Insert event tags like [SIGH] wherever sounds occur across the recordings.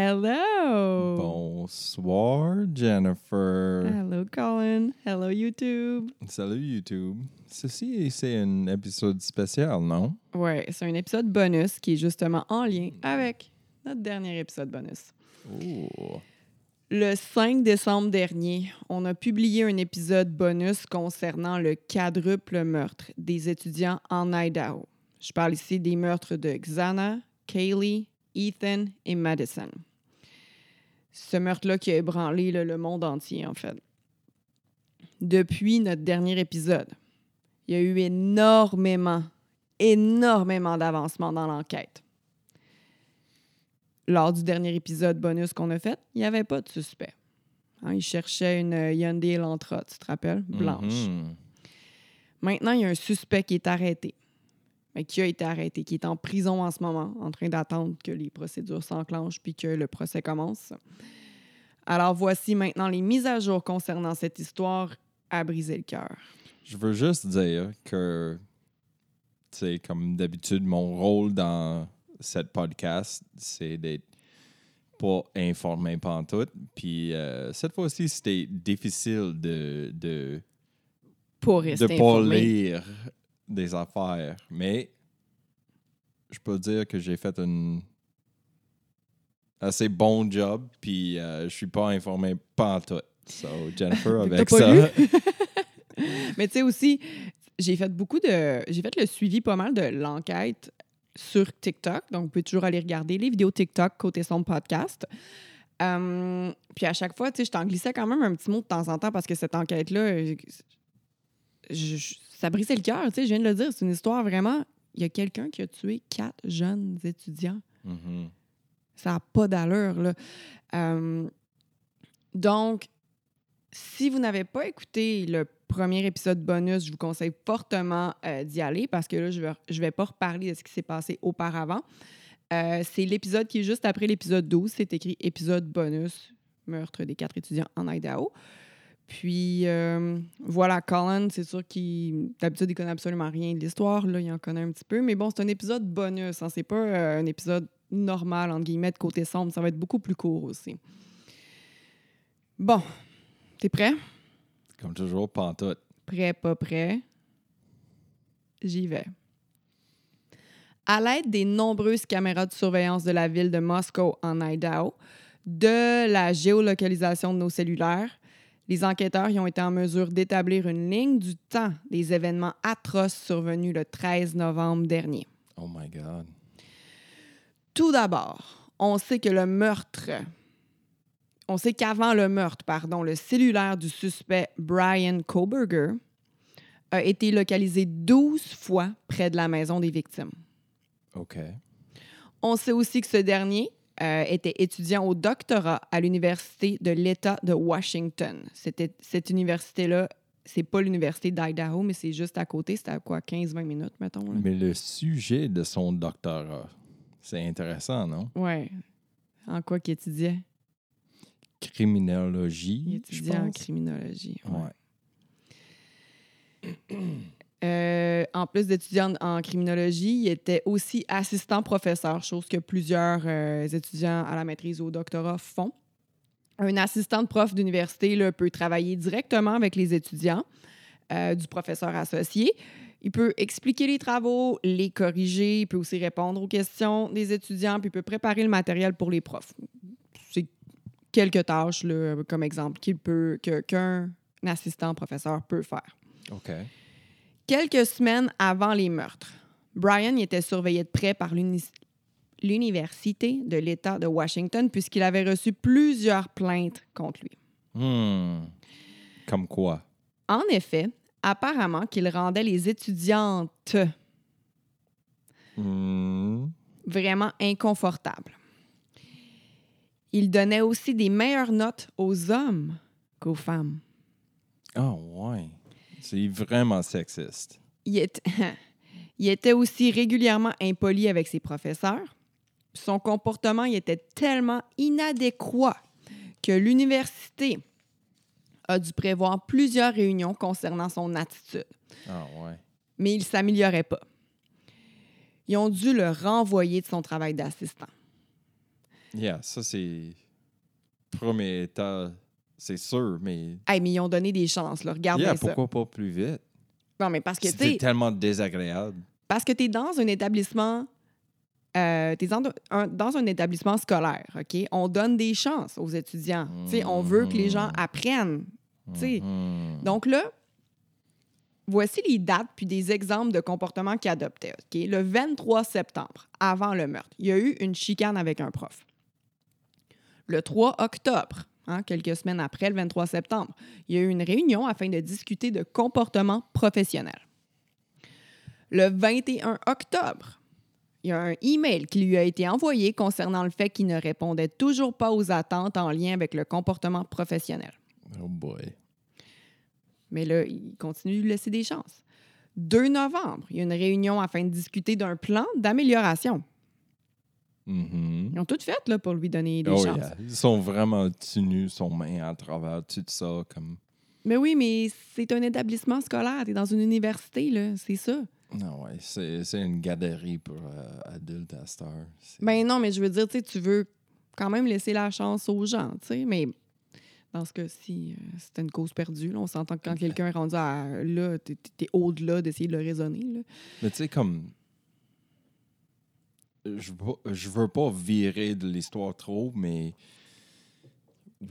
Hello! Bonsoir, Jennifer. Hello, Colin. Hello, YouTube. Salut, YouTube. Ceci, c'est un épisode spécial, non? Ouais, c'est un épisode bonus qui est justement en lien avec notre dernier épisode bonus. Oh. Le 5 décembre dernier, on a publié un épisode bonus concernant le quadruple meurtre des étudiants en Idaho. Je parle ici des meurtres de Xana, Kaylee, Ethan et Madison. Ce meurtre-là qui a ébranlé là, le monde entier, en fait. Depuis notre dernier épisode, il y a eu énormément, énormément d'avancement dans l'enquête. Lors du dernier épisode bonus qu'on a fait, il n'y avait pas de suspect. Hein, il cherchait une Hyundai Elantra, tu te rappelles? Blanche. Mhm. Maintenant, il y a un suspect qui est arrêté. Mais qui a été arrêté, qui est en prison en ce moment, en train d'attendre que les procédures s'enclenchent puis que le procès commence. Alors voici maintenant les mises à jour concernant cette histoire à briser le cœur. Je veux juste dire que, tu sais, comme d'habitude, mon rôle dans cette podcast, c'est d'être pas informé pantoute. Puis euh, cette fois-ci, c'était difficile de, de, Pour de rester pas informé. lire des affaires. Mais je peux dire que j'ai fait un assez bon job, puis euh, je suis pas informé pantoute. So, Jennifer, Vu [LAUGHS] que avec pas ça... [LAUGHS] Mais tu sais aussi, j'ai fait beaucoup de. J'ai fait le suivi pas mal de l'enquête sur TikTok. Donc, vous pouvez toujours aller regarder les vidéos TikTok côté son podcast. Euh, puis à chaque fois, tu sais, je t'en glissais quand même un petit mot de temps en temps parce que cette enquête-là, je- je- ça brisait le cœur. Tu sais, je viens de le dire, c'est une histoire vraiment. Il y a quelqu'un qui a tué quatre jeunes étudiants. Mhm. Ça n'a pas d'allure, là. Euh, donc, si vous n'avez pas écouté le premier épisode bonus, je vous conseille fortement euh, d'y aller parce que là, je ne vais, je vais pas reparler de ce qui s'est passé auparavant. Euh, c'est l'épisode qui est juste après l'épisode 12. C'est écrit épisode bonus, meurtre des quatre étudiants en Idaho. Puis euh, voilà, Colin, c'est sûr qu'il d'habitude il connaît absolument rien de l'histoire. Là, il en connaît un petit peu, mais bon, c'est un épisode bonus. Hein, c'est pas euh, un épisode normal entre guillemets de côté sombre. Ça va être beaucoup plus court aussi. Bon, t'es prêt? Comme toujours, pantoute. Prêt, pas prêt? J'y vais. À l'aide des nombreuses caméras de surveillance de la ville de Moscow en Idaho, de la géolocalisation de nos cellulaires, les enquêteurs y ont été en mesure d'établir une ligne du temps des événements atroces survenus le 13 novembre dernier. Oh my God. Tout d'abord, on sait que le meurtre, on sait qu'avant le meurtre, pardon, le cellulaire du suspect Brian Koberger a été localisé 12 fois près de la maison des victimes. OK. On sait aussi que ce dernier euh, était étudiant au doctorat à l'Université de l'État de Washington. C'était, cette université-là, c'est pas l'Université d'Idaho, mais c'est juste à côté. C'était à quoi, 15-20 minutes, mettons? là? Mais le sujet de son doctorat, c'est intéressant, non? Ouais. En quoi qu'il étudiait? Criminologie, Il je étudiait en criminologie. ouais. Ouais. Euh, en plus d'étudiant en criminologie, il était aussi assistant professeur, chose que plusieurs euh, étudiants à la maîtrise ou au doctorat font. Un assistant de prof d'université peut travailler directement avec les étudiants euh, du professeur associé. Il peut expliquer les travaux, les corriger, il peut aussi répondre aux questions des étudiants, puis il peut préparer le matériel pour les profs. C'est quelques tâches, là, comme exemple, qu'un assistant professeur peut faire. OK. Quelques semaines avant les meurtres, Brian y était surveillé de près par l'uni- l'Université de l'État de Washington puisqu'il avait reçu plusieurs plaintes contre lui. Hmm. Comme quoi? En effet, apparemment qu'il rendait les étudiantes Hmm. vraiment inconfortables. Il donnait aussi des meilleures notes aux hommes qu'aux femmes. Ah, ouais. C'est vraiment sexiste. Il était, [LAUGHS] il était aussi régulièrement impoli avec ses professeurs. Son comportement il était tellement inadéquat que l'université a dû prévoir plusieurs réunions concernant son attitude, Ah, ouais. mais il ne s'améliorait pas. Ils ont dû le renvoyer de son travail d'assistant. Yeah, ça, c'est. Premier état, c'est sûr, mais. Hey, mais ils ont donné des chances, là. Regarde Yeah, ça. pourquoi pas plus vite? Non, mais parce que, tu tellement désagréable. parce que tu es dans un établissement. Euh, t'es dans un, dans un établissement scolaire, OK? On donne des chances aux étudiants. Tu sais, on veut que les gens Mhm. apprennent. Tu sais, Mhm. Donc là, voici les dates puis des exemples de comportements qu'ils adoptaient. OK? Le 23 septembre, avant le meurtre, il y a eu une chicane avec un prof. Le 3 octobre, hein, quelques semaines après le 23 septembre, il y a eu une réunion afin de discuter de comportements professionnels. Le 21 octobre, il y a un email qui lui a été envoyé concernant le fait qu'il ne répondait toujours pas aux attentes en lien avec le comportement professionnel. Oh boy. Mais là, il continue de lui laisser des chances. 2 novembre, il y a une réunion afin de discuter d'un plan d'amélioration. Mhm. Ils ont tout fait là, pour lui donner des Oh, chances. yeah. Ils sont vraiment tenus son main à travers tout ça. Comme... Mais oui, mais c'est un établissement scolaire. Tu es dans une université, là. C'est ça. Non, ouais, c'est c'est une galerie pour euh, adultes à. C'est- Ben non, mais je veux dire, tu veux quand même laisser la chance aux gens, tu sais. Mais dans ce cas-ci, euh, c'était une cause perdue. là. On s'entend que quand quelqu'un est rendu à là, t'es es, au-delà d'essayer de le raisonner. Là. Mais tu sais, comme. Je je veux pas virer de l'histoire trop, mais.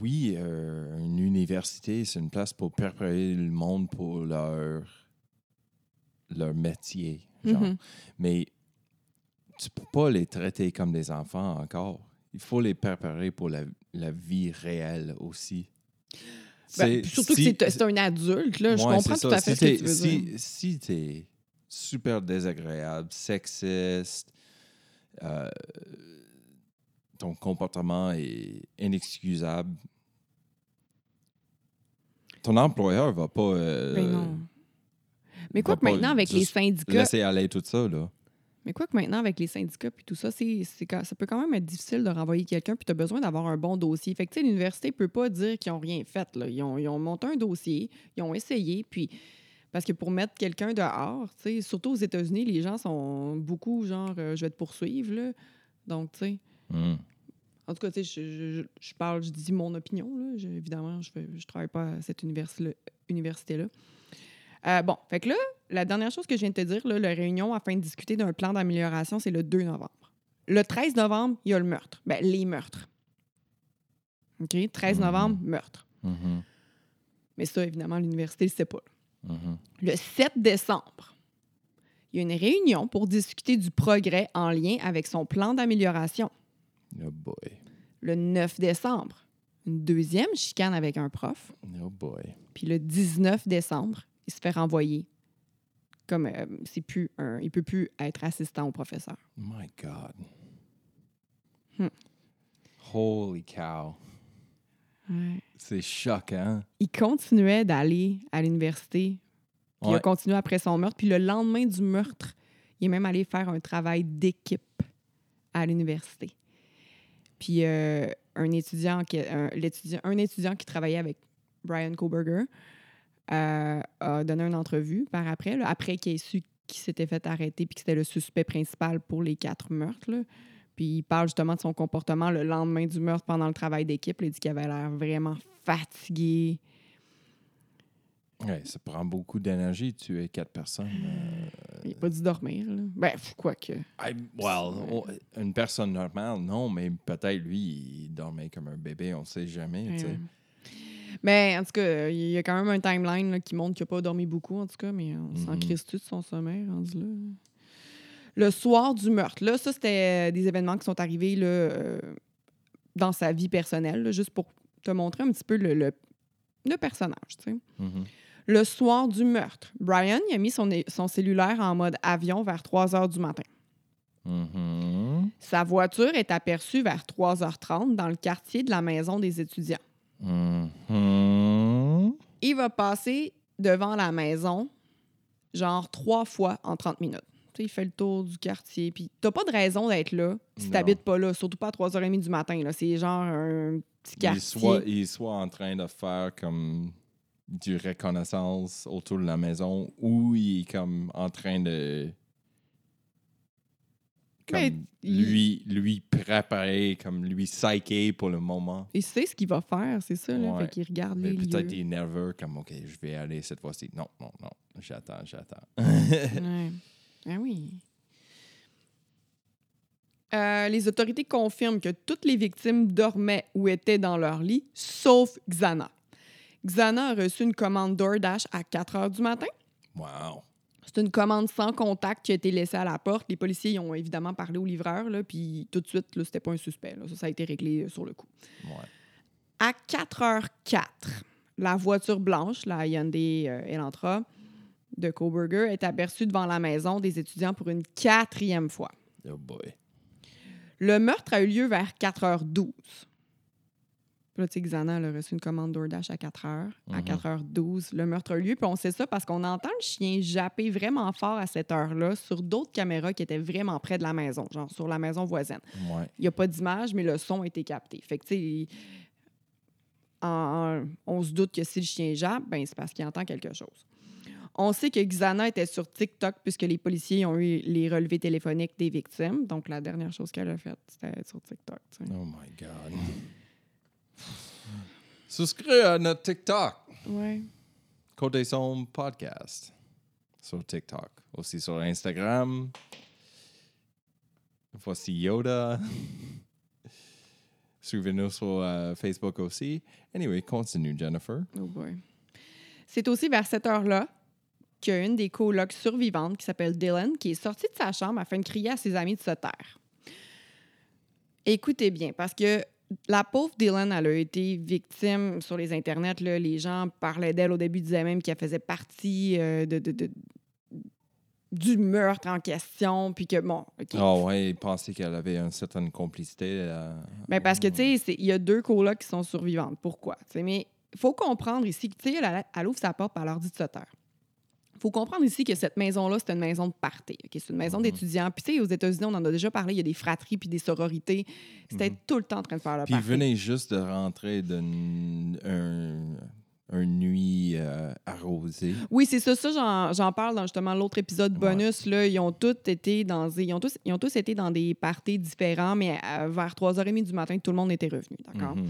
Oui, euh, une université, c'est une place pour préparer le monde pour leur, leur métier. Genre. Mhm. Mais tu peux pas les traiter comme des enfants encore. Il faut les préparer pour la, la vie réelle aussi. Ben, surtout si- que c'est- un adulte, là. Je comprends tout à fait si ce que tu veux si, dire. Si t'es super désagréable, sexiste, euh, ton comportement est inexcusable, ton employeur va pas euh, Ben non. Mais quoi que maintenant, avec les syndicats, laisser aller tout ça. Là. mais quoi que maintenant, avec les syndicats puis tout ça, c'est, ça peut quand même être difficile de renvoyer quelqu'un puis tu as besoin d'avoir un bon dossier. Fait que, l'université peut pas dire qu'ils ont rien fait, là. Ils ont, ils ont monté un dossier, ils ont essayé, puis... Parce que pour mettre quelqu'un dehors, surtout aux États-Unis, les gens sont beaucoup genre, euh, je vais te poursuivre, là. Donc, tu sais... Hmm. En tout cas, tu sais, je, je- je parle, je dis mon opinion. Là. Je- évidemment, je ne travaille pas à cette universi- université-là. Euh, bon, fait que là, la dernière chose que je viens de te dire, là, la réunion afin de discuter d'un plan d'amélioration, c'est le 2 novembre. Le 13 novembre, il y a le meurtre. Ben, les meurtres. OK? 13 Mhm. novembre, meurtre. Mhm. Mais ça, évidemment, l'université ne le sait pas. Mhm. Le 7 décembre, il y a une réunion pour discuter du progrès en lien avec son plan d'amélioration. Oh boy. Le 9 décembre, une deuxième chicane avec un prof. Oh boy. Puis le 19 décembre, il se fait renvoyer. Comme euh, c'est plus un, il peut plus être assistant au professeur. My God. Hmm. Holy cow. C'est choquant. Il continuait d'aller à l'université. Puis il a continué après son meurtre. Puis le lendemain du meurtre, il est même allé faire un travail d'équipe à l'université. Puis euh, un, étudiant qui, un, étudiant qui travaillait avec Brian Koberger euh, a donné une entrevue par après, là, après qu'il ait su qu'il s'était fait arrêter puis que c'était le suspect principal pour les quatre meurtres. là. Puis il parle justement de son comportement le lendemain du meurtre pendant le travail d'équipe. Il dit qu'il avait l'air vraiment fatigué. Ouais, ça prend beaucoup d'énergie de tuer quatre personnes. euh. Il n'a pas dû dormir. Là. Ben, quoi que. I- well, une personne normale, non, mais peut-être lui, il dormait comme un bébé, on sait jamais. Ouais. Mais en tout cas, il y a quand même un timeline là, qui montre qu'il n'a pas dormi beaucoup, en tout cas, mais on s'en Mhm. crisse-tu de son sommeil rendu là? Le soir du meurtre, là, ça, c'était des événements qui sont arrivés là, euh, dans sa vie personnelle, là, juste pour te montrer un petit peu le, le, le personnage, tu sais. Mhm. Le soir du meurtre, Brian il a mis son, son cellulaire en mode avion vers 3 heures du matin. Mhm. Sa voiture est aperçue vers 3h30 dans le quartier de la maison des étudiants. Mhm. Il va passer devant la maison, genre trois fois en 30 minutes. Il fait le tour du quartier. Puis t'as pas de raison d'être là si t'habites pas là, surtout pas à 3h30 du matin. là. C'est genre un petit Il quartier. soit, il soit en train de faire comme du reconnaissance autour de la maison ou il est comme en train de comme Mais il- lui, lui préparer, comme lui psyché pour le moment. Il sait ce qu'il va faire, c'est ça. Là. Ouais. Fait qu'il regarde Mais les peut-être il est nerveux, comme OK, je vais aller cette fois-ci. Non, non, non, j'attends, j'attends. Ouais. [LAUGHS] Ah oui. Euh, les autorités confirment que toutes les victimes dormaient ou étaient dans leur lit, sauf Xana. Xana a reçu une commande DoorDash à 4 heures du matin. wow. C'est une commande sans contact qui a été laissée à la porte. Les policiers ont évidemment parlé au livreur, là, puis tout de suite, là, c'était pas un suspect. là. Ça, ça a été réglé euh, sur le coup. Ouais. À 4h04, la voiture blanche, la Hyundai euh, Elantra de Coburger, est aperçue devant la maison des étudiants pour une quatrième fois. Oh boy. Le meurtre a eu lieu vers 4h12. Puis Là, tu sais, Xana elle a reçu une commande DoorDash à 4h. À Mhm. 4h12, le meurtre a eu lieu. Puis on sait ça parce qu'on entend le chien japper vraiment fort à cette heure-là sur d'autres caméras qui étaient vraiment près de la maison, genre sur la maison voisine. Ouais. Il n'y a pas d'image, mais le son a été capté. Fait que, tu sais, on se doute que si le chien jappe, ben, c'est parce qu'il entend quelque chose. On sait que Xana était sur TikTok puisque les policiers ont eu les relevés téléphoniques des victimes. Donc, la dernière chose qu'elle a faite, c'était sur TikTok. tu sais. Oh my God. Souscris à notre TikTok. Ouais. Côté son podcast sur TikTok. Aussi sur Instagram. Voici Yoda. Suivez-nous sur euh, Facebook aussi. Anyway, continue, Jennifer. Oh boy. C'est aussi vers cette heure-là qu'il y a une des colocs survivantes qui s'appelle Dylan qui est sortie de sa chambre afin de crier à ses amis de se taire. Écoutez bien, parce que la pauvre Dylan, elle a été victime sur les internets. là. les gens parlaient d'elle au début, disaient même qu'elle faisait partie euh, de, de- de- du meurtre en question, puis que, bon, OK. Oh ouais, il pensait qu'elle avait une certaine complicité. euh, Ben parce que, tu sais, il y a deux colocs qui sont survivantes. Pourquoi? Tu sais, mais il faut comprendre ici que, tu sais, elle, elle ouvre sa porte et elle leur dit de se taire. Il faut comprendre ici que cette maison-là, c'est une maison de party. C'est une maison Mhm. d'étudiants. Puis, tu sais, aux États-Unis, on en a déjà parlé, il y a des fratries puis des sororités. C'était Mhm. tout le temps en train de faire le Puis il party. venait juste de rentrer d'une un, un nuit euh, arrosée. Oui, c'est ça. Ça, j'en, parle dans justement l'autre épisode bonus. Là, ils ont tous été dans des- ils ont tous, ils ont tous été dans des parties différents, mais euh, vers 3h30 du matin, tout le monde était revenu. D'accord? Mhm.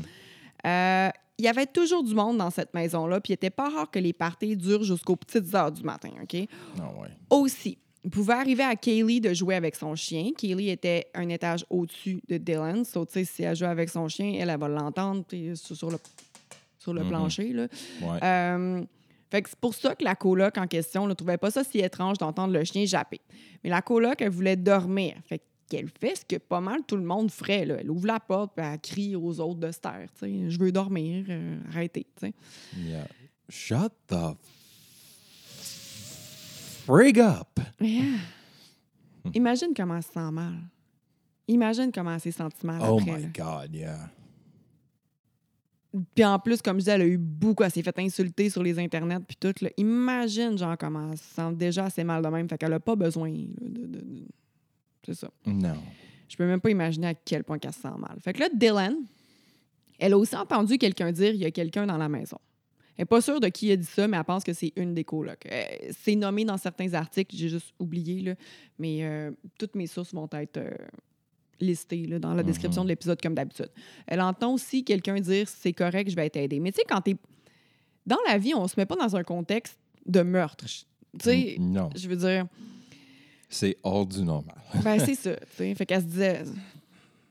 Euh, il y avait toujours du monde dans cette maison-là, puis il n'était pas rare que les parties durent jusqu'aux petites heures du matin, OK? Ah ouais. Aussi, il pouvait arriver à Kaylee de jouer avec son chien. Kaylee était un étage au-dessus de Dylan. So, si elle joue avec son chien, elle, elle va l'entendre sur, le, sur le Mhm. plancher. Là. Ouais. Euh, fait que c'est pour ça que la coloc en question ne trouvait pas ça si étrange d'entendre le chien japper. Mais la coloc, elle voulait dormir. Fait qu'elle fait ce que pas mal tout le monde ferait. Là. Elle ouvre la porte puis elle crie aux autres de se taire. Je veux dormir, euh, arrêtez. Yeah. Shut the frig up. Yeah. Imagine comment elle se sent mal. Imagine comment elle s'est sentie mal Oh après. my là. God, yeah. Puis en plus, comme je disais, elle a eu beaucoup, elle s'est fait insulter sur les internets puis tout. là. Imagine, genre, comment elle se sent déjà assez mal de même. Fait qu'elle a pas besoin là, de... de- de- C'est ça. Non. Je peux même pas imaginer à quel point qu'elle se sent mal. Fait que là, Dylan, elle a aussi entendu quelqu'un dire il y a quelqu'un dans la maison. Elle n'est pas sûre de qui a dit ça, mais elle pense que c'est une des colocs. Euh, c'est nommé dans certains articles, j'ai juste oublié, là, mais euh, toutes mes sources vont être euh, listées là, dans la description Mhm. de l'épisode, comme d'habitude. Elle entend aussi quelqu'un dire c'est correct, je vais t'aider. Mais tu sais, quand t'es. Dans la vie, on se met pas dans un contexte de meurtre. Tu sais, je veux dire. C'est hors du normal. [LAUGHS] Ben, c'est ça. tu sais. Fait qu'elle se disait.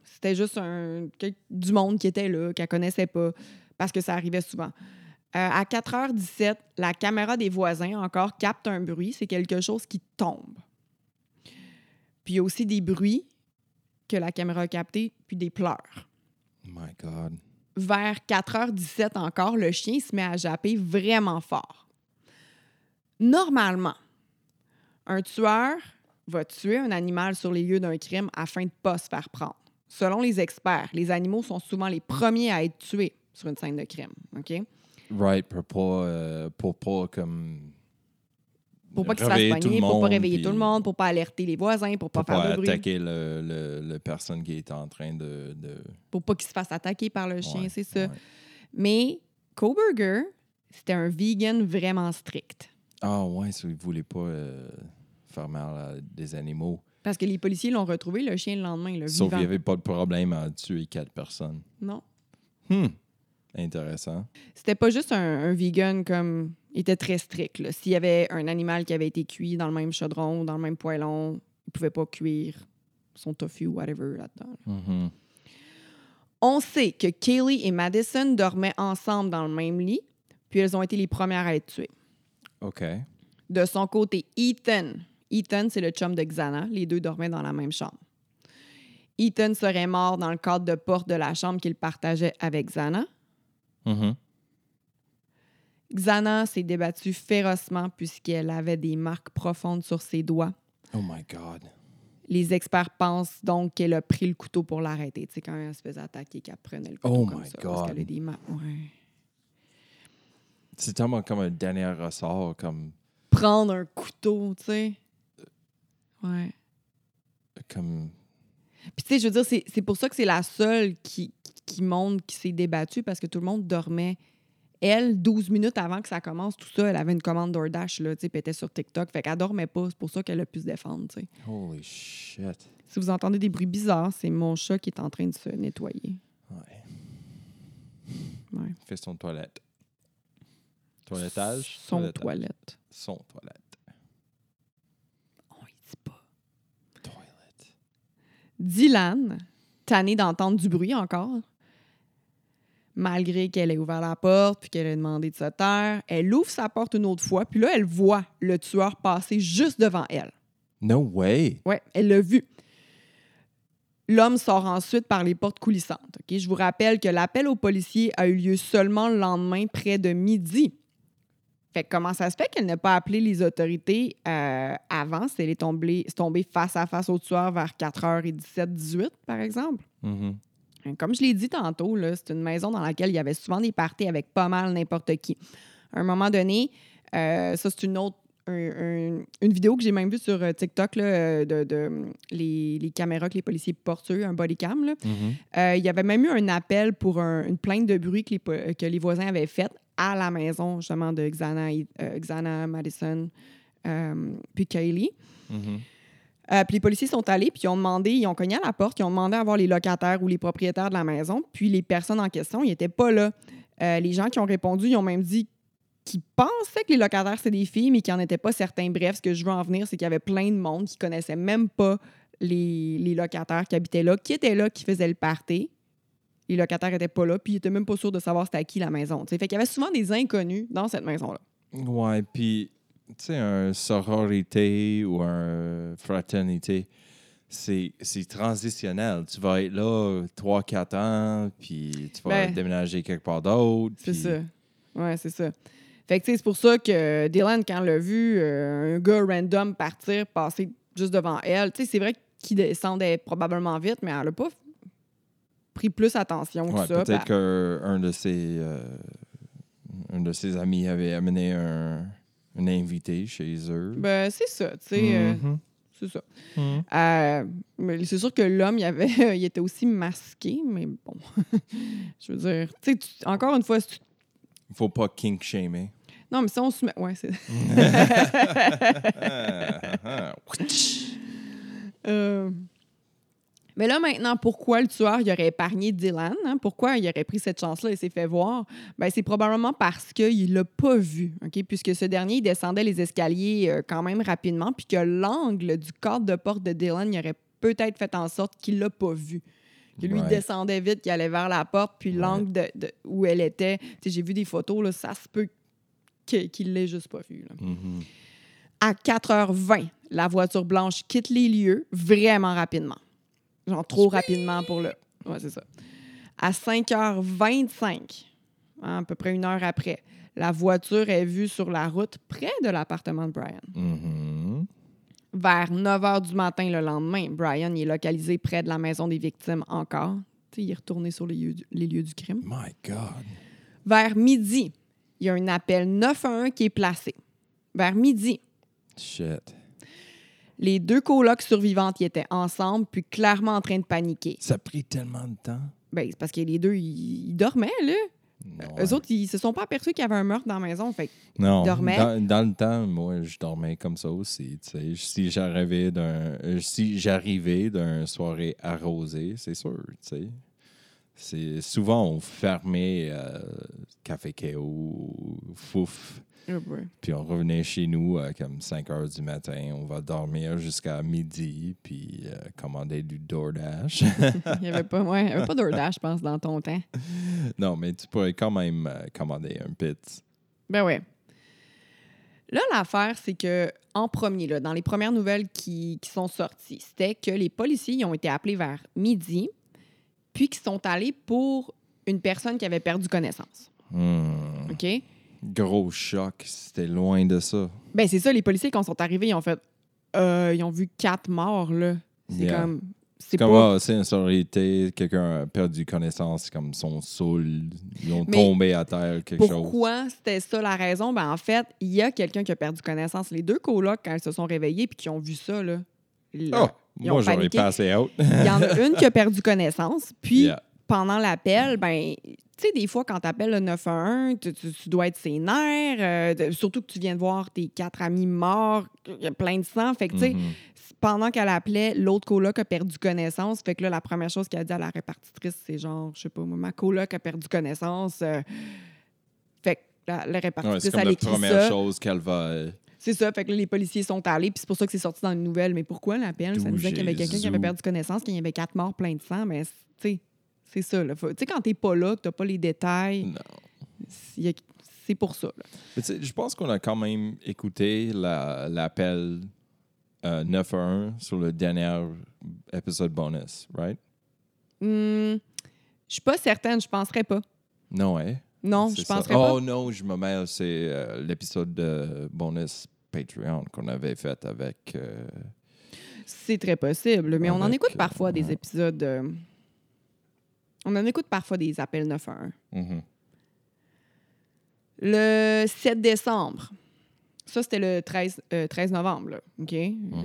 C'était juste un, du monde qui était là, qu'elle connaissait pas, parce que ça arrivait souvent. Euh, à 4h17, la caméra des voisins encore capte un bruit. C'est quelque chose qui tombe. Puis il y a aussi des bruits que la caméra a captés, puis des pleurs. My God. Vers 4h17 encore, le chien se met à japper vraiment fort. Normalement, un tueur va tuer un animal sur les lieux d'un crime afin de ne pas se faire prendre. Selon les experts, les animaux sont souvent les premiers à être tués sur une scène de crime. OK? Right, pour pas, euh, pour pas comme. Pour pas qu'ils se tout pogner, pour pas réveiller puis tout le monde, pour pas alerter les voisins, pour pas Pour faire pas de bruit, attaquer le, le, le personne qui est en train de. de... pour pas qu'ils se fassent attaquer par le chien, Ouais, c'est ça. ouais. Mais Koberger, c'était un vegan vraiment strict. Ah ouais, ça, il voulait pas euh, faire mal à des animaux. Parce que les policiers l'ont retrouvé, le chien, le lendemain, le Sauf qu'il n'y avait pas de problème à tuer quatre personnes. Non. Hmm. Intéressant. C'était pas juste un, un vegan comme. Il était très strict. S'il y avait un animal qui avait été cuit dans le même chaudron ou dans le même poêlon, il pouvait pas cuire son tofu ou whatever là-dedans. là. Mhm. On sait que Kaylee et Madison dormaient ensemble dans le même lit, puis elles ont été les premières à être tuées. OK. De son côté, Ethan. Ethan, c'est le chum de Xana. Les deux dormaient dans la même chambre. Ethan serait mort dans le cadre de porte de la chambre qu'il partageait avec Xana. Mhm. Xana s'est débattue férocement puisqu'elle avait des marques profondes sur ses doigts. Oh my God. Les experts pensent donc qu'elle a pris le couteau pour l'arrêter. Tu sais, quand elle se faisait attaquer, qu'elle prenait le couteau Oh comme my ça. Parce God. qu'elle a des marques. Ouais. C'est tellement comme un dernier ressort, comme, Prendre un couteau, tu sais. Ouais. comme Puis, tu sais, je veux dire, c'est c'est pour ça que c'est la seule qui, qui montre qui s'est débattue parce que tout le monde dormait. Elle, 12 minutes avant que ça commence, tout ça, elle avait une commande DoorDash, là, tu sais, puis elle était sur TikTok. Fait qu'elle dormait pas. C'est pour ça qu'elle a pu se défendre, tu sais. Holy shit. Si vous entendez des bruits bizarres, c'est mon chat qui est en train de se nettoyer. Ouais. Ouais. Fais son toilette. Toilettage? Son Toilettage. toilette. Son toilette. On y dit pas. Toilette. Dylan, tannée d'entendre du bruit encore, malgré qu'elle ait ouvert la porte puis qu'elle ait demandé de se taire, elle ouvre sa porte une autre fois, puis là, elle voit le tueur passer juste devant elle. No way. Ouais, elle l'a vu. L'homme sort ensuite par les portes coulissantes. Je vous rappelle que l'appel aux policiers a eu lieu seulement le lendemain, près de midi. Fait que comment ça se fait qu'elle n'a pas appelé les autorités euh, avant, si elle est tombée, tombée face à face au tueur vers 4h17, 18, par exemple? Mhm. Comme je l'ai dit tantôt, c'est une maison dans laquelle il y avait souvent des parties avec pas mal n'importe qui. À un moment donné, euh, ça, c'est une autre. un- un- une vidéo que j'ai même vue sur euh, TikTok là, euh, de, de, les, les caméras que les policiers portent eux, un body cam. là. Mhm. Euh, il y avait même eu un appel pour un- une plainte de bruit que les, po- que les voisins avaient faite à la maison, justement, de Xana, euh, Xana Madison, euh, puis Kaylee. Mhm. Euh, puis les policiers sont allés, puis ils ont demandé, ils ont cogné à la porte, ils ont demandé à voir les locataires ou les propriétaires de la maison, puis les personnes en question, ils n'étaient pas là. Les gens qui ont répondu, ils ont même dit qu'ils pensaient que les locataires, c'est des filles, mais qu'ils n'en étaient pas certains. Bref, ce que je veux en venir, c'est qu'il y avait plein de monde qui connaissait même pas les, les locataires qui habitaient là, qui étaient là, qui faisaient le party. Les locataires n'étaient pas là, puis ils n'étaient même pas sûrs de savoir c'était à qui la maison. tu sais. Fait qu'il y avait souvent des inconnus dans cette maison-là. Ouais, puis, tu sais, un sororité ou un fraternité, c'est c'est transitionnel. Tu vas être là 3-4 ans, puis tu vas Ben, déménager quelque part d'autre. C'est ça. Ouais, c'est ça. Fait que, c'est pour ça que Dylan, quand l'a vu, euh, un gars random partir, passer juste devant elle, tu sais, c'est vrai qu'il descendait probablement vite, mais elle a pas pris plus attention que Ouais, ça. peut-être puis qu'un de ses euh, un de ses amis avait amené un, un invité chez eux. Ben, c'est ça, tu sais, euh, Mhm. c'est ça. Mhm. Euh, mais c'est sûr que l'homme, il, avait, [LAUGHS] il était aussi masqué, mais bon. [LAUGHS] Je veux dire, tu sais, tu- encore une fois, si tu- Faut pas kink shamer. non, mais si on se met. Ouais, c'est. [LAUGHS] Euh, Mais là, maintenant, pourquoi le tueur il aurait épargné Dylan? hein? Pourquoi il aurait pris cette chance-là et s'est fait voir? Ben, c'est probablement parce qu'il ne l'a pas vu, OK? puisque ce dernier il descendait les escaliers euh, quand même rapidement, puis que l'angle du cadre de porte de Dylan il aurait peut-être fait en sorte qu'il ne l'a pas vu. Que lui, Ouais. descendait vite, qu'il allait vers la porte, puis Ouais. l'angle de, de- où elle était, j'ai vu des photos, là, ça se peut qu'il ne l'ait juste pas vu. là. Mhm. À 4h20, la voiture blanche quitte les lieux vraiment rapidement. Genre trop rapidement pour le. Ouais, c'est ça. À 5h25, hein, à peu près une heure après, la voiture est vue sur la route près de l'appartement de Brian. Mhm. Vers 9h du matin le lendemain, Brian est localisé près de la maison des victimes encore. Tu sais, il est retourné sur les lieux du, les lieux du crime. My God. Vers midi, il y a un appel 911 qui est placé. Vers midi, Shit. Les deux colocs survivantes y étaient ensemble, puis clairement en train de paniquer. Ça a pris tellement de temps. Ben, c'est parce que les deux, ils, ils dormaient, là. Ouais. Eux autres, ils se sont pas aperçus qu'il y avait un meurtre dans la maison. Fait non, dormaient. Dans, dans le temps, moi, je dormais comme ça aussi. tu sais. Si j'arrivais d'un, si j'arrivais d'une soirée arrosée, c'est sûr. tu sais. C'est souvent on fermait euh, café KO, fouf, puis on revenait chez nous à comme 5 heures du matin. On va dormir jusqu'à midi, puis euh, commander du DoorDash. [LAUGHS] il n'y avait pas, ouais, il y avait pas DoorDash, je pense, dans ton temps. non, mais tu pourrais quand même euh, commander un pit. Ben ouais. Là, l'affaire, c'est que en premier, là, dans les premières nouvelles qui, qui sont sorties, c'était que les policiers ils ont été appelés vers midi, puis qu'ils sont allés pour une personne qui avait perdu connaissance. Hmm. OK? Gros choc, c'était loin de ça. Ben c'est ça, les policiers, quand ils sont arrivés, ils ont fait... euh, ils ont vu quatre morts, là. C'est Yeah. comme... C'est Comme pas... ah, c'est une sororité, quelqu'un a perdu connaissance, comme son saoul, ils ont Mais tombé à terre, quelque chose. Pourquoi c'était ça la raison? Ben, en fait, il y a quelqu'un qui a perdu connaissance. Les deux colocs, quand ils se sont réveillés puis qui ont vu ça, là, là, Oh, Ils ont moi, j'aurais passé out. il y en a une qui a perdu connaissance. Puis, [LAUGHS] Yeah. Pendant l'appel, ben, tu sais, des fois, quand tu appelles le 911, tu, tu- tu dois être sénère, euh, surtout que tu viens de voir tes quatre amis morts, plein de sang. Fait que, tu sais, Mhm. pendant qu'elle appelait, l'autre coloc a perdu connaissance. Fait que là, la première chose qu'elle a dit à la répartitrice, c'est genre, je sais pas, moi, ma coloc a perdu connaissance. euh, fait que la, la Ouais, répartitrice, c'est la première ça. chose qu'elle va. euh, C'est ça. Fait que là, les policiers sont allés, puis c'est pour ça que c'est sorti dans une nouvelle. Mais pourquoi l'appel? Ça disait qu'il y avait quelqu'un qui avait perdu connaissance, qu'il y avait quatre morts plein de sang. Mais, tu sais, c'est ça. Tu sais, quand t'es pas là, que t'as pas les détails, Non. c'est pour ça. je pense qu'on a quand même écouté la- l'appel euh, 911 sur le dernier épisode bonus, right? Hmm, je suis pas certaine, je penserais pas. Non, hein? Non, je penserais Oh pas. non, je me mêle, c'est euh, l'épisode de bonus Patreon qu'on avait fait avec. euh, C'est très possible. Mais on en écoute parfois des épisodes. Euh, On en écoute parfois des appels 911. mhm. Le 7 décembre. Ça, c'était le 13, euh, 13 novembre, là, OK?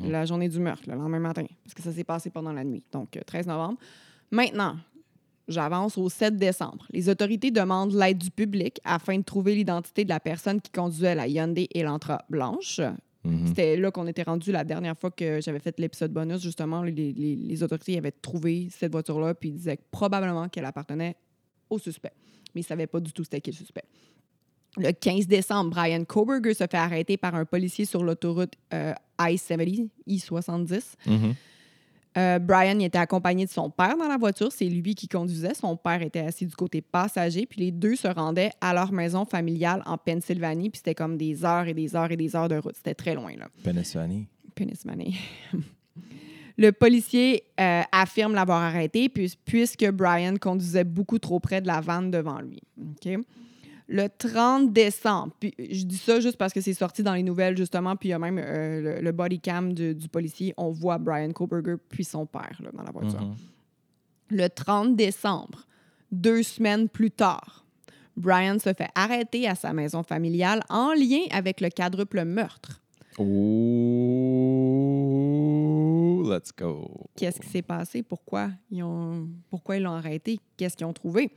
La journée du meurtre, le lendemain matin, parce que ça s'est passé pendant la nuit. Donc, euh, 13 novembre. Maintenant, j'avance au 7 décembre. Les autorités demandent l'aide du public afin de trouver l'identité de la personne qui conduisait la Hyundai Elantra blanche. Mhm. C'était là qu'on était rendu la dernière fois que j'avais fait l'épisode bonus. Justement, les, les- les autorités avaient trouvé cette voiture-là, puis ils disaient que probablement qu'elle appartenait au suspect. Mais ils ne savaient pas du tout c'était qui le suspect. Le 15 décembre, Brian Koberger se fait arrêter par un policier sur l'autoroute euh, I-70, I-70. Mhm. Euh, Brian il était accompagné de son père dans la voiture. C'est lui qui conduisait. Son père était assis du côté passager. Puis les deux se rendaient à leur maison familiale en Pennsylvanie. Puis c'était comme des heures et des heures et des heures de route. C'était très loin, là. Pennsylvanie. Pennsylvanie. [LAUGHS] Le policier euh, affirme l'avoir arrêté puis- puisque Brian conduisait beaucoup trop près de la vanne devant lui. OK? Le 30 décembre, puis je dis ça juste parce que c'est sorti dans les nouvelles, justement, puis il y a même euh, le, le body cam du, du policier. On voit Brian Koberger puis son père là, dans la voiture. Mhm. Le 30 décembre, deux semaines plus tard, Brian se fait arrêter à sa maison familiale en lien avec le quadruple meurtre. Oh, let's go. Qu'est-ce qui s'est passé? Pourquoi ils ont, pourquoi ils l'ont arrêté? Qu'est-ce qu'ils ont trouvé?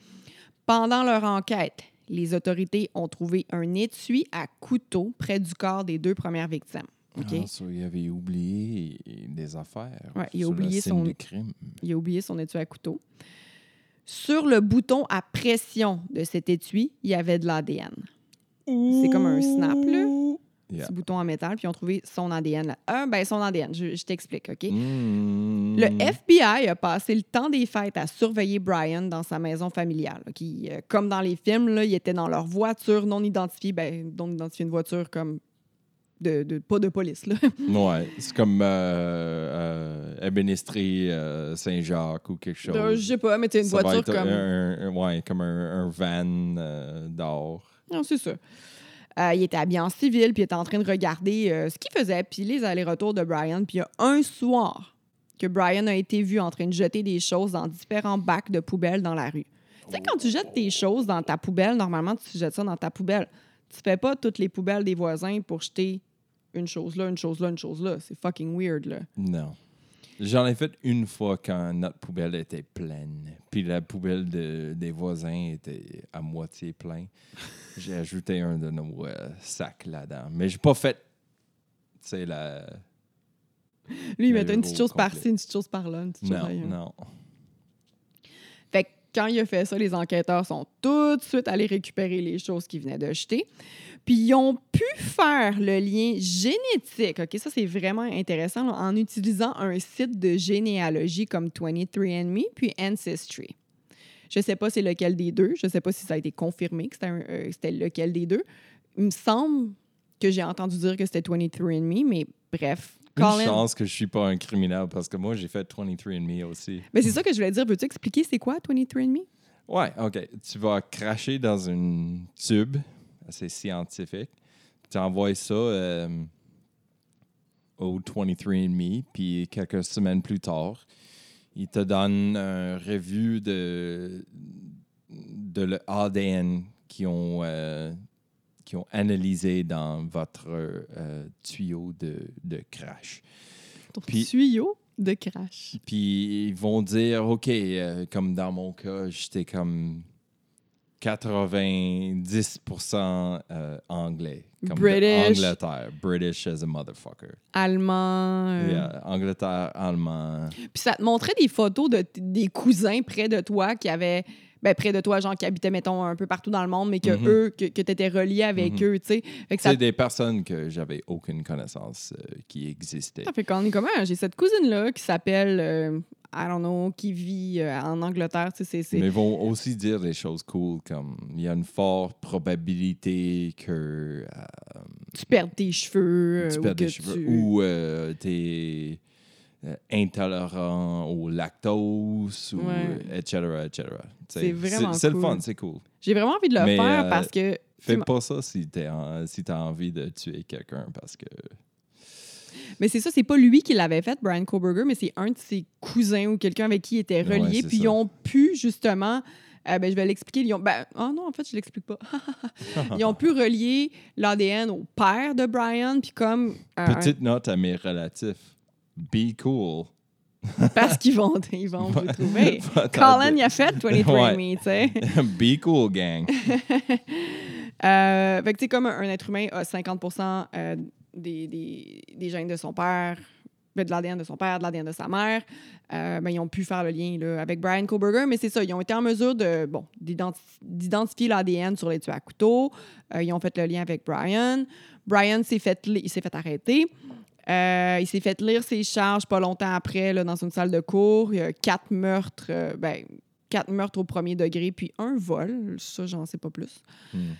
Pendant leur enquête, les autorités ont trouvé un étui à couteau près du corps des deux premières victimes. Ah, il avait oublié des affaires. Ouais, il a oublié son- crime. Il a oublié son étui à couteau. Sur le bouton à pression de cet étui, il y avait de l'ADN. C'est comme un snap, là. Yeah. Petit bouton en métal, puis ils ont trouvé son ADN. Là. Un, ben son ADN, je, je t'explique, OK? Mm. Le FBI a passé le temps des fêtes à surveiller Brian dans sa maison familiale. qui, euh, comme dans les films, là, ils étaient dans leur voiture non identifiée. Ben, non identifiée, une voiture comme de, de- pas de police. Là. [LAUGHS] Ouais, c'est comme euh, euh, euh, Saint-Jacques ou quelque chose. Euh, je sais pas, mais c'est une Ça voiture comme. Un, un- ouais, comme un, un van euh, d'or. Non, c'est ça. Euh, il était habillé en civil, puis il était en train de regarder euh, ce qu'il faisait, puis les allers-retours de Brian. Puis il y a un soir que Brian a été vu en train de jeter des choses dans différents bacs de poubelle dans la rue. Tu sais, quand tu jettes tes choses dans ta poubelle, normalement, tu jettes ça dans ta poubelle. Tu fais pas toutes les poubelles des voisins pour jeter une chose là, une chose là, une chose là. C'est fucking weird, là. Non. J'en ai fait une fois quand notre poubelle était pleine. Puis la poubelle de- des voisins était à moitié pleine. J'ai ajouté un de nos euh, sacs là-dedans. Mais j'ai pas fait. Tu sais, la. Lui, il mettait une petite chose par-ci, une petite chose par-là, une petite chose Non, ailleurs. non. Fait que quand il a fait ça, les enquêteurs sont tout de suite allés récupérer les choses qu'il venait de jeter. Puis ils ont pu faire le lien génétique. OK, ça c'est vraiment intéressant là, en utilisant un site de généalogie comme 23andMe puis Ancestry. Je sais pas c'est lequel des deux. Je sais pas si ça a été confirmé que c'était euh, c'était lequel des deux. Il me semble que j'ai entendu dire que c'était 23andMe, mais bref. Une Colin- chance que je suis pas un criminel parce que moi, j'ai fait 23andMe aussi. Mais c'est ça que je voulais dire. Veux-tu expliquer c'est quoi 23andMe? Ouais, OK. Tu vas cracher dans une tube assez scientifique. Tu envoies ça euh, au 23andMe, puis quelques semaines plus tard, il te donne un revue de, de l'ADN qui ont, euh, qui ont analysé dans votre euh, tuyau de, de crash. Ton Puis- tuyau de crash. Puis ils vont dire, OK, euh, comme dans mon cas, j'étais comme 90% euh, anglais. Comme British. Angleterre. British as a motherfucker. Allemand. euh. Yeah, Angleterre, allemand. Puis ça te montrait des photos de des cousins près de toi qui avaient. Ben, près de toi, genre qui habitaient, mettons, un peu partout dans le monde, mais que Mhm. eux, que, que tu étais relié avec Mhm. eux, tu sais. C'est des personnes que j'avais aucune connaissance euh, qui existaient. ça fait qu'on est comment? J'ai cette cousine-là qui s'appelle, euh, I don't know, qui vit euh, en Angleterre, tu sais. c'est- c'est- Mais ils vont aussi dire des choses cool comme il y a une forte probabilité que euh, Tu perds tes cheveux. tu euh, perds que cheveux tu- ou tu es intolérant au lactose, ou, Ouais. etc., etc. C'est vraiment C'est le fun, c'est cool. J'ai vraiment envie de le Mais, faire parce que. Fais pas ça si tu si envie de tuer quelqu'un parce que... Mais c'est ça, c'est pas lui qui l'avait fait, Brian Koberger, mais c'est un de ses cousins ou quelqu'un avec qui il était Ouais, relié. puis ça. ils ont pu justement. euh, ben, je vais l'expliquer. Ils ont. Ben, oh non, en fait, je l'explique pas. [LAUGHS] ils ont pu relier l'ADN au père de Brian, puis comme. euh, Petite note à mes relatifs. Be cool. parce qu'ils vont, ils vont vous trouver. [LAUGHS] Colin, il a fait 23 Me, tu sais. [LAUGHS] Be cool, gang. Euh, fait que, comme un, un être humain a 50 euh, des, des, des gènes de son père, ben, de l'ADN de son père, de l'ADN de sa mère, euh, ben, ils ont pu faire le lien là, avec Brian Koberger, mais c'est ça, ils ont été en mesure de, bon, d'identi- d'identifier l'ADN sur les tueurs à couteau. Euh, ils ont fait le lien avec Brian. Brian s'est fait, fait arrêter. Euh, il s'est fait lire ses charges pas longtemps après là, dans une salle de cours. Il y a quatre meurtres, euh, ben, quatre meurtres au premier degré, puis un vol. Ça, j'en sais pas plus. Hmm.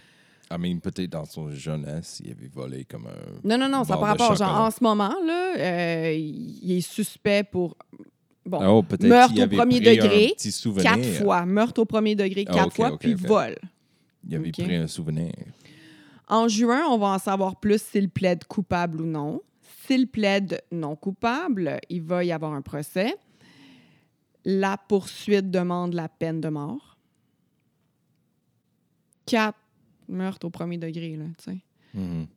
I mean, peut-être dans son jeunesse, il avait volé comme un... Non, non, non, ça de rapport. Genre, en ce moment, là, euh, il est suspect pour. Bon, Oh, peut-être meurtre au premier degré, quatre fois. Meurtre au premier degré, Ah, quatre fois, puis vol. Il avait pris un souvenir. En juin, on va en savoir plus s'il plaide coupable ou non. S'il plaide non coupable, il va y avoir un procès. La poursuite demande la peine de mort. Quatre meurtres au premier degré, là. Mhm.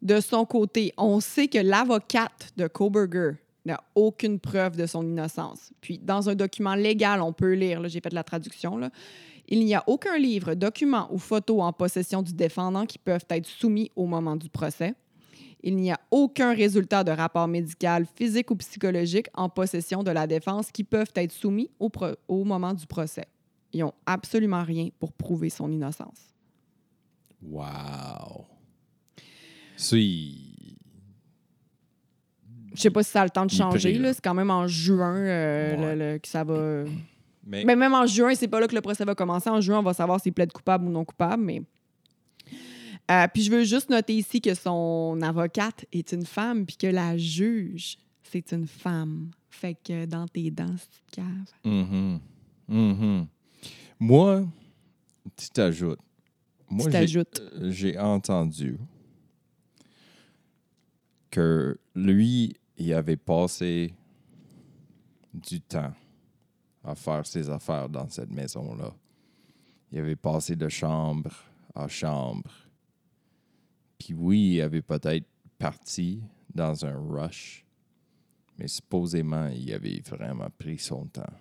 De son côté, on sait que l'avocate de Koberger n'a aucune preuve de son innocence. Puis, dans un document légal, on peut lire, là, j'ai fait la traduction, là, il n'y a aucun livre, document ou photo en possession du défendant qui peuvent être soumis au moment du procès. Il n'y a aucun résultat de rapport médical, physique ou psychologique en possession de la défense qui peuvent être soumis au, au moment du procès. Ils n'ont absolument rien pour prouver son innocence. Wow. Il- Je sais pas si ça a le temps de changer. là. C'est quand même en juin euh, Ouais. le- le- que ça va. Mais, Mais même en juin, c'est pas là que le procès va commencer. En juin, on va savoir s'il plaide coupable ou non coupable. Mais Euh, puis je veux juste noter ici que son avocate est une femme, puis que la juge, c'est une femme. Fait que dans tes dents, c'est cave. Mhm. Mhm. Moi, tu. Moi, t'ajoutes. Euh, J'ai entendu que lui, il avait passé du temps à faire ses affaires dans cette maison-là. Il avait passé de chambre à chambre. Puis oui, il avait peut-être parti dans un rush, Mais supposément, il avait vraiment pris son temps.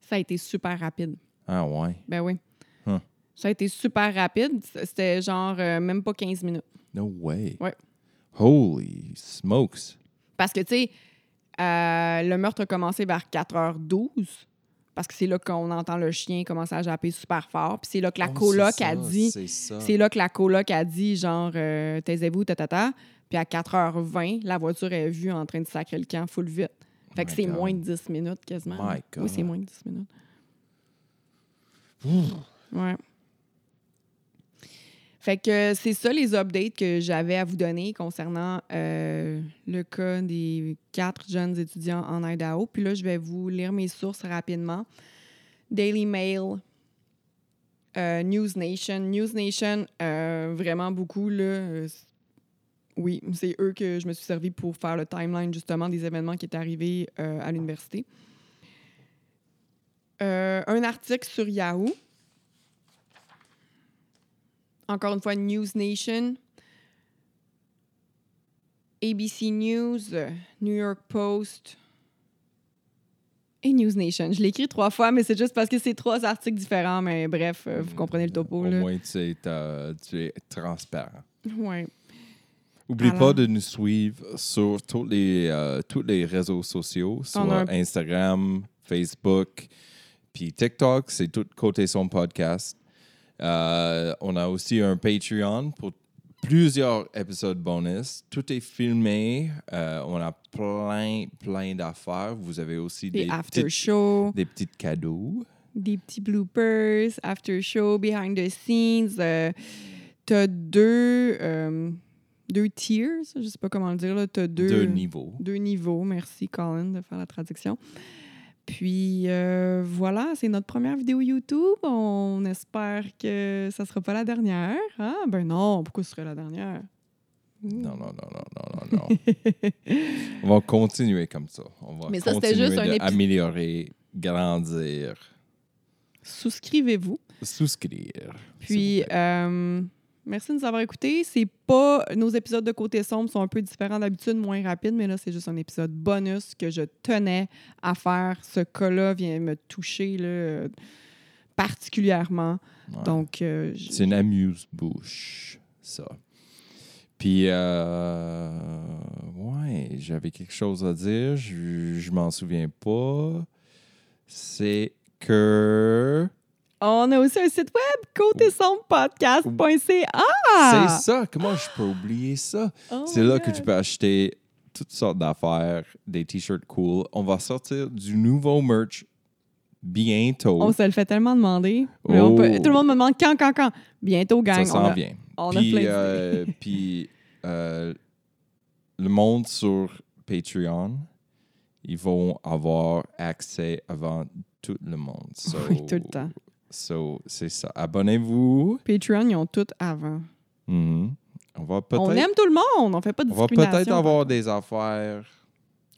Ça a été super rapide. Ah ouais? Ben oui. Huh. Ça a été super rapide. C'était genre euh, même pas 15 minutes. No way. Ouais. Holy smokes. Parce que, tu sais, euh, le meurtre a commencé vers 4h12. Parce que c'est là qu'on entend le chien commencer à japper super fort. Puis c'est là que la Oh, coloc a dit. C'est là que la coloc a dit, genre, euh, taisez-vous, tatata. Puis à 4h20, la voiture est vue en train de sacrer le camp full vite. Fait que c'est moins de 10 minutes quasiment. My Oui, God. c'est moins de 10 minutes. Ouais. Fait que c'est ça les updates que j'avais à vous donner concernant euh, le cas des quatre jeunes étudiants en Idaho. Puis là, je vais vous lire mes sources rapidement. Daily Mail, euh, News Nation. News Nation, euh, vraiment beaucoup, là. oui, c'est eux que je me suis servi pour faire le timeline, justement, des événements qui étaient arrivés à l'université. Un article sur Yahoo. Encore une fois, News Nation. ABC News, euh, New York Post et News Nation. Je l'ai écrit trois fois, mais c'est juste parce que c'est trois articles différents. Mais bref, euh, vous comprenez le topo. Au Là. moins, tu, es transparent. Ouais. Oublie Alors- pas de nous suivre sur tous les, euh, tous les réseaux sociaux, sur a Instagram, Facebook, puis TikTok, c'est tout côté son podcast. Euh, on a aussi un Patreon pour plusieurs épisodes bonus. Tout est filmé. Euh, on a plein, plein d'affaires. Vous avez aussi Des des, after petites- show, des petits cadeaux. des petits bloopers, after show, behind the scenes. Euh, T'as deux, euh, deux tiers, je sais pas comment le dire. là. T'as deux, Deux niveaux. deux niveaux. Merci, Colin, de faire la traduction. Puis euh, voilà, c'est notre première vidéo YouTube. On espère que ça sera pas la dernière. Ah, ben non, pourquoi ce serait la dernière? Non, non, non, non, non, non, non. [LAUGHS] on va continuer comme ça. On va Mais ça, c'était continuer juste un de épi- améliorer, grandir, Souscrivez-vous. souscrire. Puis, euh, merci de nous avoir écoutés. C'est pas. Nos épisodes de Côté Sombre sont un peu différents d'habitude, moins rapides, mais là, c'est juste un épisode bonus que je tenais à faire. Ce cas-là vient me toucher là, particulièrement. Ouais. Donc, euh, j- C'est une amuse-bouche, ça. Puis, euh, ouais, j'avais quelque chose à dire, je, je m'en souviens pas. C'est que. On a aussi un site web, côté. C'est ça, comment je peux oublier ça? Oh C'est là que tu peux acheter toutes sortes d'affaires, des t-shirts cool. On va sortir du nouveau merch bientôt. On se le fait tellement demander. On Oh. peut- tout le monde me demande quand, quand, quand. Bientôt, gang. Ça on s'en a- vient. on a puis, plein d'idées. euh, [LAUGHS] puis, euh, le monde sur Patreon, ils vont avoir accès avant tout le monde. [LAUGHS] So, Oui, tout le temps. So, c'est ça. Abonnez-vous. Patreon, ils ont tout avant. Mhm. On va On peut-être aime tout le monde. On fait pas de on va peut-être avoir des affaires.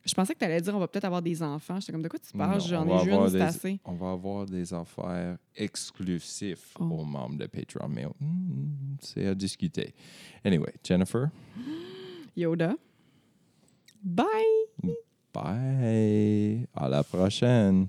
Je pensais que tu allais dire on va peut-être avoir des enfants. J'étais comme de quoi tu parles? J'en on ai juste avoir c'est des- assez. On va avoir des affaires exclusives Oh. aux membres de Patreon. Mais hmm, c'est à discuter. Anyway, Jennifer, [GASPS] Yoda? Bye! bye. À la prochaine.